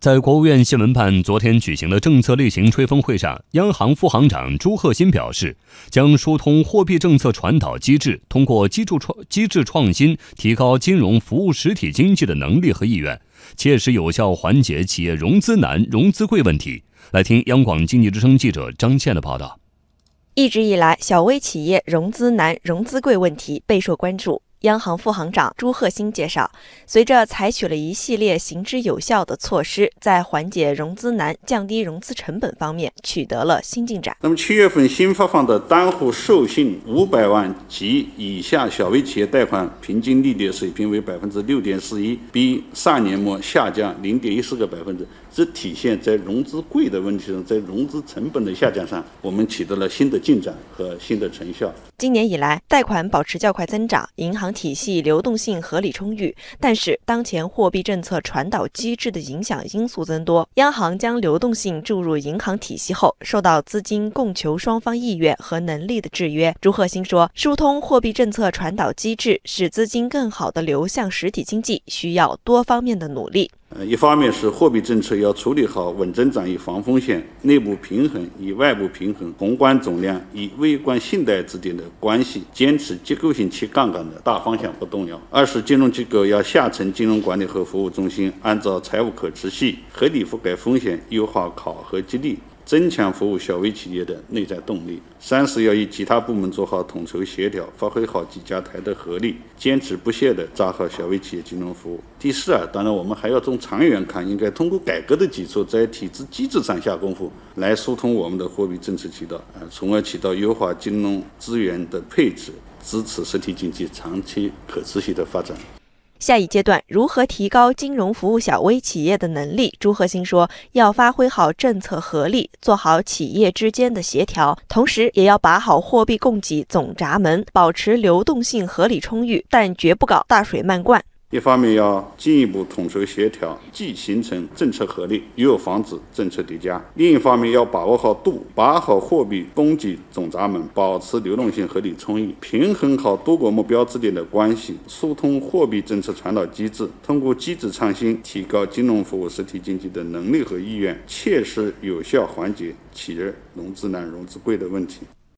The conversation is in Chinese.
在国务院新闻办昨天举行的政策例行吹风会上，央行副行长朱鹤新表示，将疏通货币政策传导机制，通过机制创机制创新，提高金融服务实体经济的能力和意愿，切实有效缓解企业融资难、融资贵问题。来听央广经济之声记者张倩的报道。一直以来，小微企业融资难、融资贵问题备受关注。央行副行长朱鹤新介绍，随着采取了一系列行之有效的措施，在缓解融资难、降低融资成本方面取得了新进展。那么七月份新发放的单户授信五百万及以下小微企业贷款平均利率水平为百分之六点四一，比上年末下降零点一四个百分点，这体现在融资贵的问题上，在融资成本的下降上，我们取得了新的进展和新的成效。今年以来，贷款保持较快增长，银行体系流动性合理充裕。但是，当前货币政策传导机制的影响因素增多，央行将流动性注入银行体系后，受到资金供求双方意愿和能力的制约。朱鹤新说，疏通货币政策传导机制，使资金更好地流向实体经济，需要多方面的努力。呃，一方面是货币政策要处理好稳增长与防风险、内部平衡与外部平衡、宏观总量与微观信贷之间的关系，坚持结构性去杠杆的大方向不动摇；二是金融机构要下沉金融管理和服务中心，按照财务可持续、合理覆盖风险、优化考核激励。增强服务小微企业的内在动力。三是要与其他部门做好统筹协调，发挥好几家台的合力，坚持不懈地抓好小微企业金融服务。第四啊，当然我们还要从长远看，应该通过改革的举措，在体制机制上下功夫，来疏通我们的货币政策渠道，啊，从而起到优化金融资源的配置，支持实体经济长期可持续的发展。下一阶段如何提高金融服务小微企业的能力？朱鹤新说，要发挥好政策合力，做好企业之间的协调，同时也要把好货币供给总闸门，保持流动性合理充裕，但绝不搞大水漫灌。一方面要进一步统筹协调，既形成政策合力，又防止政策叠加；另一方面要把握好度，把好货币供给总闸门，保持流动性合理充裕，平衡好多个目标之间的关系，疏通货币政策传导机制，通过机制创新提高金融服务实体经济的能力和意愿，切实有效缓解企业融资难、融资贵的问题。